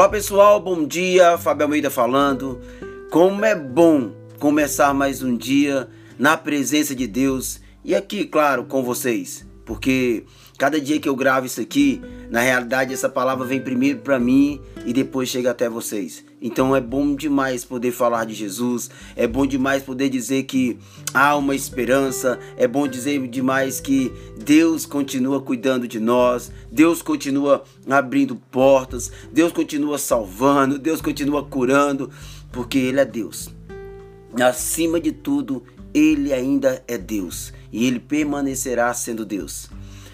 Olá pessoal, bom dia, Fábio Almeida falando. Como é bom começar mais um dia na presença de Deus. E aqui, claro, com vocês, porque cada dia que eu gravo isso aqui, na realidade essa palavra vem primeiro para mim e depois chega até vocês. Então é bom demais poder falar de Jesus, é bom demais poder dizer que há uma esperança, é bom dizer demais que Deus continua cuidando de nós, Deus continua abrindo portas, Deus continua salvando, Deus continua curando, porque Ele é Deus. Acima de tudo, Ele ainda é Deus e Ele permanecerá sendo Deus.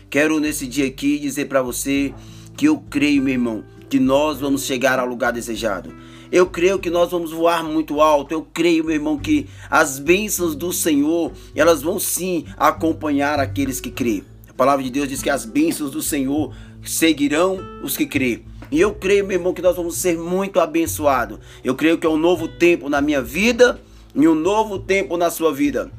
Quero nesse dia aqui dizer para você que eu creio, meu irmão, que nós vamos chegar ao lugar desejado. Eu creio que nós vamos voar muito alto. Eu creio, meu irmão, que as bênçãos do Senhor, elas vão sim acompanhar aqueles que creem. A palavra de Deus diz que as bênçãos do Senhor seguirão os que creem. E eu creio, meu irmão, que nós vamos ser muito abençoados. Eu creio que é um novo tempo na minha vida e um novo tempo na sua vida.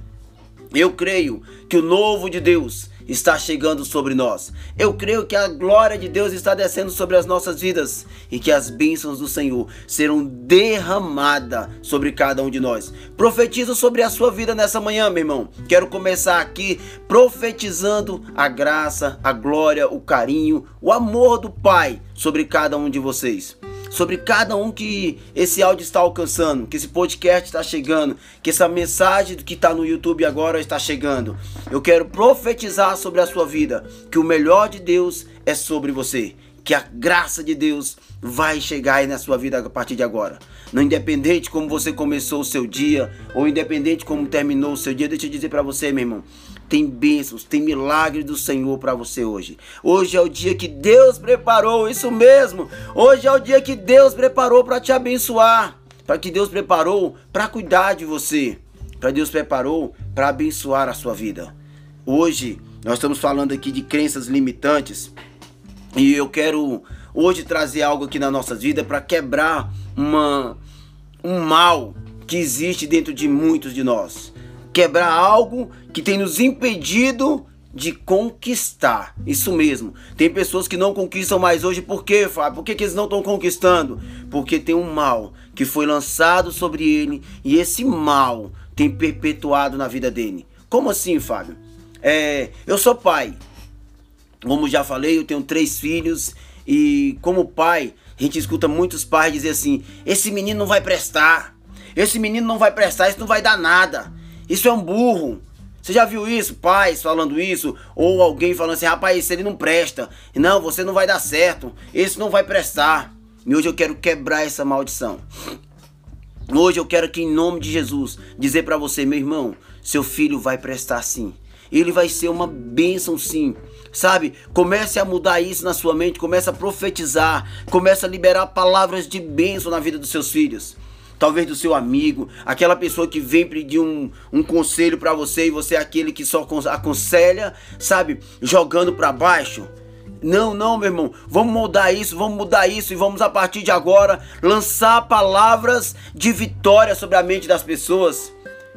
Eu creio que o novo de Deus está chegando sobre nós. Eu creio que a glória de Deus está descendo sobre as nossas vidas e que as bênçãos do Senhor serão derramadas sobre cada um de nós. Profetizo sobre a sua vida nessa manhã, meu irmão. Quero começar aqui profetizando a graça, a glória, o carinho, o amor do Pai sobre cada um de vocês sobre cada um que esse áudio está alcançando, que esse podcast está chegando, que essa mensagem que está no YouTube agora está chegando. Eu quero profetizar sobre a sua vida que o melhor de Deus é sobre você, que a graça de Deus vai chegar aí na sua vida a partir de agora. Não independente como você começou o seu dia ou independente como terminou o seu dia, deixa eu dizer para você, meu irmão, tem bênçãos, tem milagres do Senhor para você hoje. Hoje é o dia que Deus preparou, isso mesmo. Hoje é o dia que Deus preparou para te abençoar, para que Deus preparou para cuidar de você, para Deus preparou para abençoar a sua vida. Hoje nós estamos falando aqui de crenças limitantes e eu quero hoje trazer algo aqui na nossa vida para quebrar uma um mal que existe dentro de muitos de nós quebrar algo que tem nos impedido de conquistar. Isso mesmo. Tem pessoas que não conquistam mais hoje. Por quê, Fábio? Por que, que eles não estão conquistando? Porque tem um mal que foi lançado sobre ele e esse mal tem perpetuado na vida dele. Como assim, Fábio? É, eu sou pai. Como já falei, eu tenho três filhos e como pai, a gente escuta muitos pais dizer assim: esse menino não vai prestar, esse menino não vai prestar, isso não vai dar nada. Isso é um burro. Você já viu isso? Pais falando isso? Ou alguém falando assim, rapaz, esse ele não presta. Não, você não vai dar certo. Esse não vai prestar. E hoje eu quero quebrar essa maldição. Hoje eu quero que em nome de Jesus dizer para você, meu irmão, seu filho vai prestar sim. Ele vai ser uma bênção sim. Sabe? Comece a mudar isso na sua mente, comece a profetizar, comece a liberar palavras de bênção na vida dos seus filhos talvez do seu amigo, aquela pessoa que vem pedir um, um conselho para você e você é aquele que só aconselha, sabe, jogando para baixo. Não, não, meu irmão. Vamos mudar isso, vamos mudar isso e vamos a partir de agora lançar palavras de vitória sobre a mente das pessoas.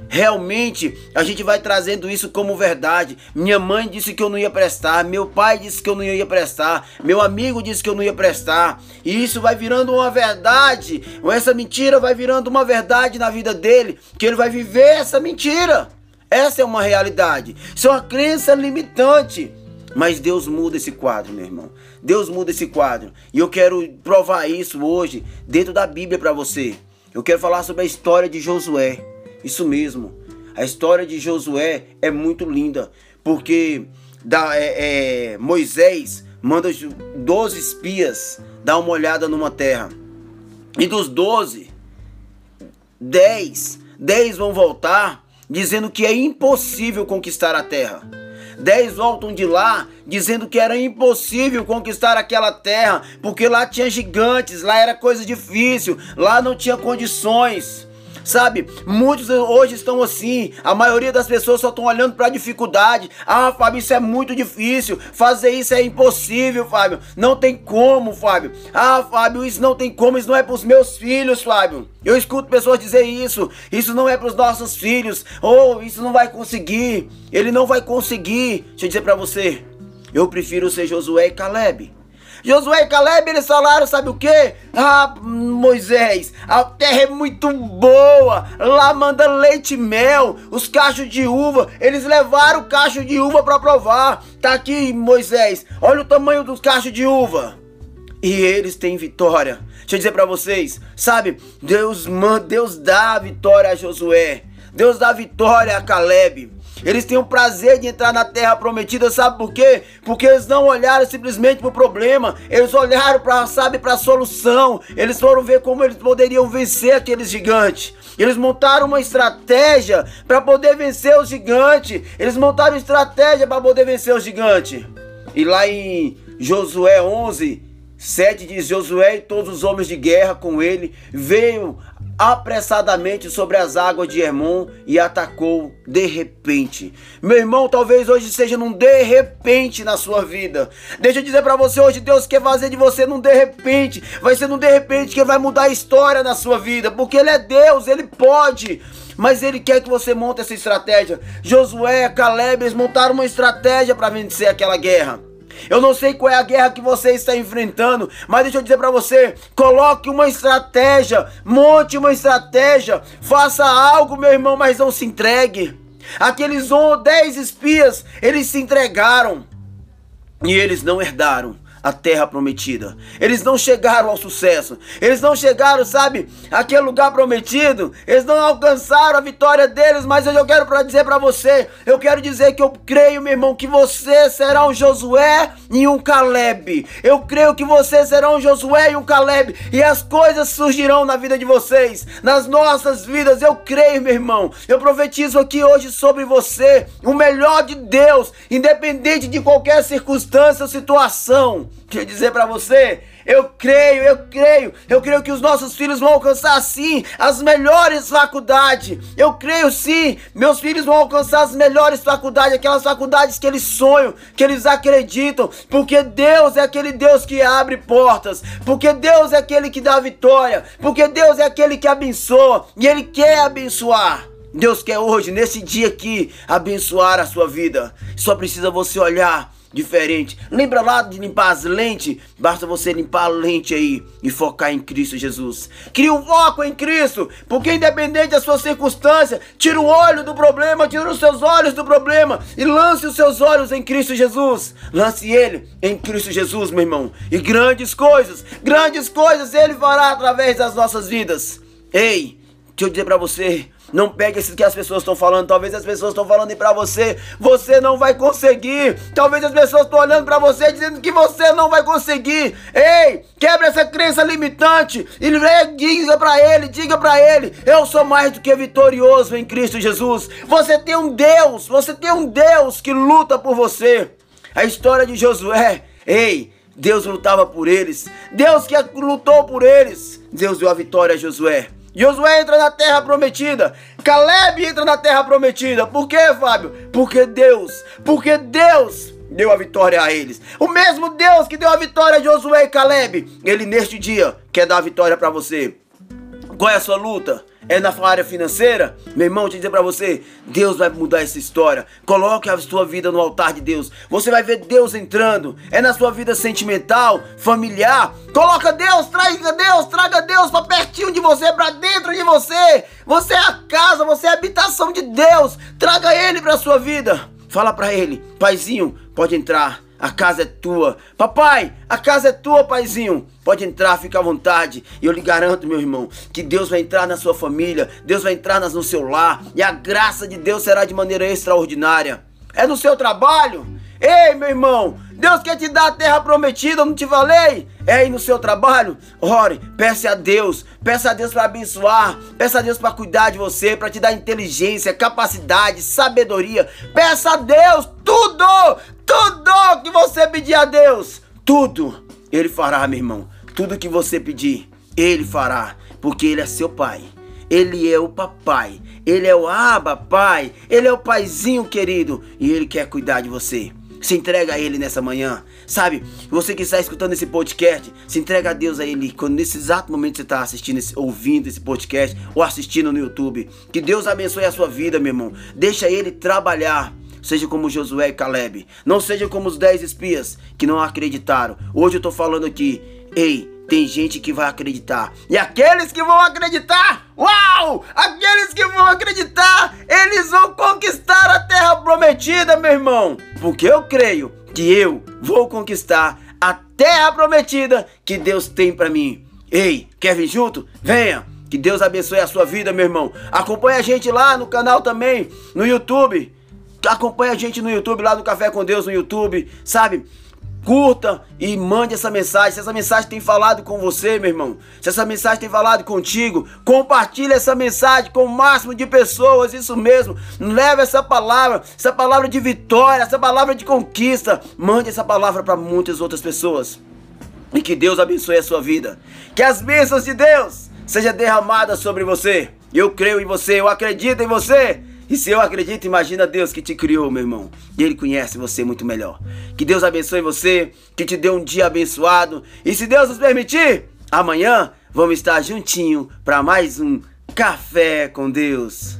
Realmente a gente vai trazendo isso como verdade. Minha mãe disse que eu não ia prestar, meu pai disse que eu não ia prestar, meu amigo disse que eu não ia prestar. E isso vai virando uma verdade. Essa mentira vai virando uma verdade na vida dele, que ele vai viver essa mentira. Essa é uma realidade. Isso é uma crença limitante. Mas Deus muda esse quadro, meu irmão. Deus muda esse quadro. E eu quero provar isso hoje dentro da Bíblia para você. Eu quero falar sobre a história de Josué. Isso mesmo. A história de Josué é muito linda, porque da, é, é, Moisés manda 12 espias dar uma olhada numa terra. E dos 12, 10, 10 vão voltar dizendo que é impossível conquistar a terra. 10 voltam de lá dizendo que era impossível conquistar aquela terra, porque lá tinha gigantes, lá era coisa difícil, lá não tinha condições. Sabe? Muitos hoje estão assim. A maioria das pessoas só estão olhando para a dificuldade. Ah, Fábio, isso é muito difícil. Fazer isso é impossível, Fábio. Não tem como, Fábio. Ah, Fábio, isso não tem como. Isso não é para os meus filhos, Fábio. Eu escuto pessoas dizer isso. Isso não é para os nossos filhos. Ou oh, isso não vai conseguir. Ele não vai conseguir. Deixa eu dizer para você. Eu prefiro ser Josué e Caleb. Josué e Caleb, eles falaram, sabe o que? Ah, Moisés, a terra é muito boa, lá manda leite e mel, os cachos de uva, eles levaram o cacho de uva para provar. Tá aqui, Moisés, olha o tamanho dos cachos de uva. E eles têm vitória. Deixa eu dizer para vocês, sabe? Deus, Deus dá a vitória a Josué. Deus dá a vitória a Caleb. Eles têm o prazer de entrar na terra prometida, sabe por quê? Porque eles não olharam simplesmente para o problema, eles olharam para, sabe, para a solução. Eles foram ver como eles poderiam vencer aqueles gigantes. Eles montaram uma estratégia para poder vencer o gigante. Eles montaram estratégia para poder vencer o gigante. E lá em Josué 11, 7 diz: Josué e todos os homens de guerra com ele veio apressadamente sobre as águas de Hermon e atacou de repente. Meu irmão, talvez hoje seja num de repente na sua vida. Deixa eu dizer para você hoje, Deus quer fazer de você num de repente. Vai ser num de repente que vai mudar a história na sua vida, porque ele é Deus, ele pode. Mas ele quer que você monte essa estratégia. Josué, Caleb, eles montaram uma estratégia para vencer aquela guerra. Eu não sei qual é a guerra que você está enfrentando, mas deixa eu dizer para você: coloque uma estratégia, monte uma estratégia, faça algo, meu irmão, mas não se entregue. Aqueles 10 espias, eles se entregaram e eles não herdaram a terra prometida. Eles não chegaram ao sucesso. Eles não chegaram, sabe, aquele lugar prometido. Eles não alcançaram a vitória deles, mas eu quero para dizer para você, eu quero dizer que eu creio, meu irmão, que você será um Josué e um Caleb. Eu creio que você será um Josué e um Caleb e as coisas surgirão na vida de vocês, nas nossas vidas. Eu creio, meu irmão. Eu profetizo aqui hoje sobre você o melhor de Deus, independente de qualquer circunstância ou situação. Quer dizer para você, eu creio, eu creio, eu creio que os nossos filhos vão alcançar sim as melhores faculdades. Eu creio sim, meus filhos vão alcançar as melhores faculdades, aquelas faculdades que eles sonham, que eles acreditam, porque Deus é aquele Deus que abre portas, porque Deus é aquele que dá vitória, porque Deus é aquele que abençoa e ele quer abençoar. Deus quer hoje, nesse dia aqui, abençoar a sua vida. Só precisa você olhar diferente. Lembra lá de limpar as lentes? Basta você limpar a lente aí e focar em Cristo Jesus. Cria um foco em Cristo, porque independente da sua circunstância, tira o olho do problema, tira os seus olhos do problema e lance os seus olhos em Cristo Jesus. Lance ele em Cristo Jesus, meu irmão. E grandes coisas, grandes coisas ele fará através das nossas vidas. Ei, deixa eu dizer para você, não pegue isso que as pessoas estão falando. Talvez as pessoas estão falando para você, você não vai conseguir. Talvez as pessoas estão olhando para você dizendo que você não vai conseguir. Ei, quebra essa crença limitante e diga para ele, diga para ele, eu sou mais do que vitorioso em Cristo Jesus. Você tem um Deus, você tem um Deus que luta por você. A história de Josué, ei, Deus lutava por eles. Deus que lutou por eles. Deus deu a vitória a Josué. Josué entra na terra prometida. Caleb entra na terra prometida. Por quê, Fábio? Porque Deus, porque Deus deu a vitória a eles. O mesmo Deus que deu a vitória a Josué e Caleb, ele neste dia quer dar a vitória para você. Qual é a sua luta? É na área financeira, meu irmão, te dizer para você, Deus vai mudar essa história. Coloque a sua vida no altar de Deus. Você vai ver Deus entrando. É na sua vida sentimental, familiar. Coloca Deus, traga Deus, traga Deus para pertinho de você, para dentro de você. Você é a casa, você é a habitação de Deus. Traga ele para sua vida. Fala para ele, paizinho, pode entrar. A casa é tua. Papai, a casa é tua, paizinho. Pode entrar, fica à vontade. E eu lhe garanto, meu irmão, que Deus vai entrar na sua família, Deus vai entrar no seu lar, e a graça de Deus será de maneira extraordinária. É no seu trabalho? Ei, meu irmão, Deus quer te dar a terra prometida, eu não te falei? É aí no seu trabalho? Ore, peça a Deus, peça a Deus para abençoar, peça a Deus para cuidar de você, para te dar inteligência, capacidade, sabedoria. Peça a Deus tudo, tudo que você pedir a Deus, tudo Ele fará, meu irmão. Tudo que você pedir, Ele fará, porque Ele é seu Pai. Ele é o papai, ele é o aba pai, ele é o paizinho querido e ele quer cuidar de você. Se entrega a Ele nessa manhã. Sabe, você que está escutando esse podcast, se entrega a Deus a Ele. Quando nesse exato momento você está assistindo, ouvindo esse podcast ou assistindo no YouTube. Que Deus abençoe a sua vida, meu irmão. Deixa Ele trabalhar. Seja como Josué e Caleb. Não seja como os dez espias que não acreditaram. Hoje eu tô falando aqui, ei, tem gente que vai acreditar. E aqueles que vão acreditar, uau! Aqueles que vão acreditar, eles vão conquistar a terra prometida, meu irmão. Porque eu creio que eu vou conquistar a terra prometida que Deus tem para mim. Ei, quer vir junto? Venha! Que Deus abençoe a sua vida, meu irmão. Acompanhe a gente lá no canal também, no YouTube. Acompanhe a gente no YouTube, lá no Café com Deus no YouTube, sabe? Curta e mande essa mensagem. Se essa mensagem tem falado com você, meu irmão, se essa mensagem tem falado contigo, compartilhe essa mensagem com o máximo de pessoas. Isso mesmo. Leve essa palavra, essa palavra de vitória, essa palavra de conquista. Mande essa palavra para muitas outras pessoas. E que Deus abençoe a sua vida. Que as bênçãos de Deus sejam derramadas sobre você. Eu creio em você, eu acredito em você. E se eu acredito, imagina Deus que te criou, meu irmão. E Ele conhece você muito melhor. Que Deus abençoe você, que te dê um dia abençoado. E se Deus nos permitir, amanhã vamos estar juntinho para mais um Café com Deus.